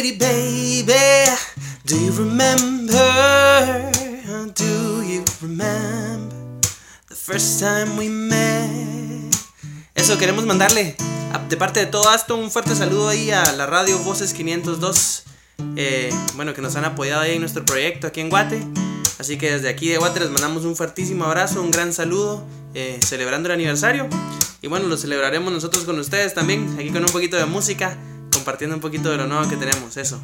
Pretty baby, do you remember? Do you remember the first time we met? Eso queremos mandarle de parte de todo esto un fuerte saludo ahí a la radio Voces 502. Eh, bueno, que nos han apoyado ahí en nuestro proyecto aquí en Guate. Así que desde aquí de Guate les mandamos un fuertísimo abrazo, un gran saludo, eh, celebrando el aniversario. Y bueno, lo celebraremos nosotros con ustedes también, aquí con un poquito de música, compartiendo un poquito de lo nuevo que tenemos, eso.